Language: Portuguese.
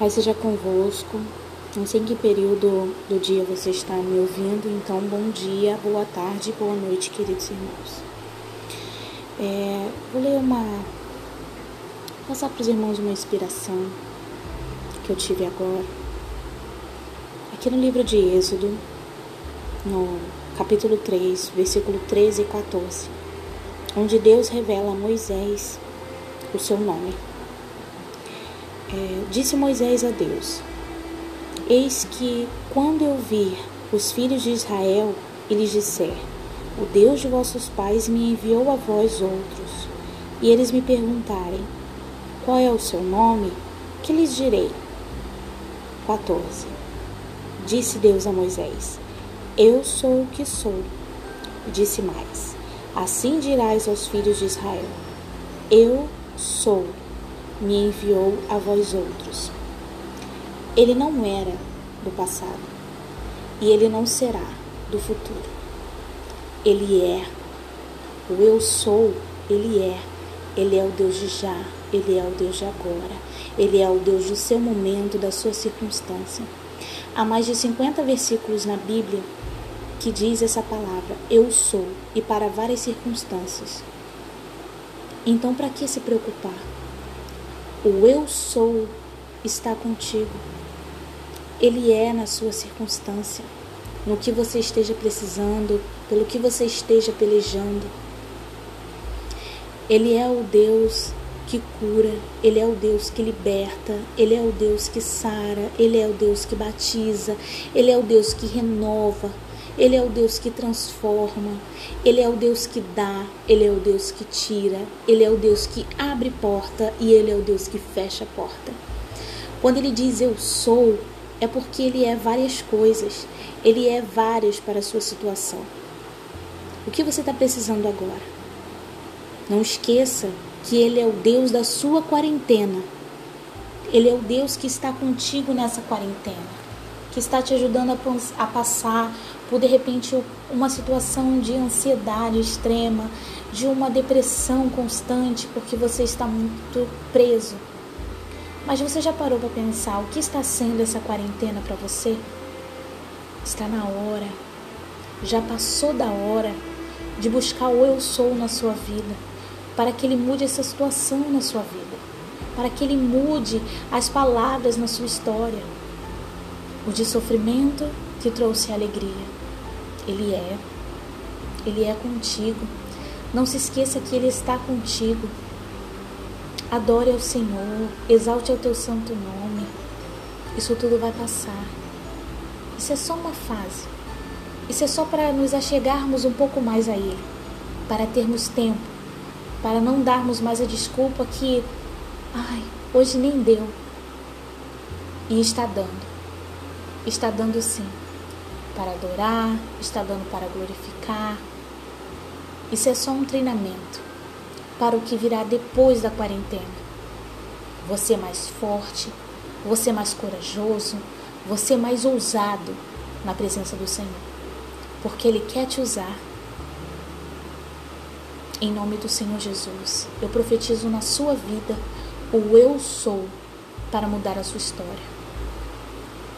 Pai seja convosco. Não sei em que período do dia você está me ouvindo, então bom dia, boa tarde, boa noite, queridos irmãos. É, vou ler uma. passar para os irmãos uma inspiração que eu tive agora. Aqui no livro de Êxodo, no capítulo 3, versículo 13 e 14, onde Deus revela a Moisés o seu nome. É, disse Moisés a Deus: Eis que, quando eu vir os filhos de Israel e lhes disser: O Deus de vossos pais me enviou a vós outros, e eles me perguntarem: Qual é o seu nome? Que lhes direi? 14. Disse Deus a Moisés: Eu sou o que sou. Disse mais: Assim dirás aos filhos de Israel: Eu sou me enviou a vós outros. Ele não era do passado e ele não será do futuro. Ele é. O eu sou, ele é. Ele é o Deus de já, ele é o Deus de agora, ele é o Deus do seu momento, da sua circunstância. Há mais de 50 versículos na Bíblia que diz essa palavra, eu sou, e para várias circunstâncias. Então, para que se preocupar? O eu sou está contigo. Ele é na sua circunstância, no que você esteja precisando, pelo que você esteja pelejando. Ele é o Deus que cura, Ele é o Deus que liberta, Ele é o Deus que sara, Ele é o Deus que batiza, Ele é o Deus que renova, ele é o Deus que transforma, Ele é o Deus que dá, Ele é o Deus que tira, Ele é o Deus que abre porta e Ele é o Deus que fecha porta. Quando Ele diz eu sou, é porque Ele é várias coisas, Ele é várias para a sua situação. O que você está precisando agora? Não esqueça que Ele é o Deus da sua quarentena. Ele é o Deus que está contigo nessa quarentena, que está te ajudando a, passar por de repente uma situação de ansiedade extrema, de uma depressão constante porque você está muito preso. Mas você já parou para pensar o que está sendo essa quarentena para você? Está na hora, já passou da hora de buscar o eu sou na sua vida, para que ele mude essa situação na sua vida, para que ele mude as palavras na sua história. O de sofrimento que trouxe alegria ele é. Ele é contigo. Não se esqueça que Ele está contigo. Adore ao Senhor, exalte ao teu santo nome. Isso tudo vai passar. Isso é só uma fase. Isso é só para nos achegarmos um pouco mais a Ele, para termos tempo, para não darmos mais a desculpa que, ai, hoje nem deu. E está dando. Está dando sim para adorar, está dando para glorificar. Isso é só um treinamento para o que virá depois da quarentena. Você mais forte, você mais corajoso, você mais ousado na presença do Senhor, porque Ele quer te usar. Em nome do Senhor Jesus, eu profetizo na sua vida o eu sou para mudar a sua história.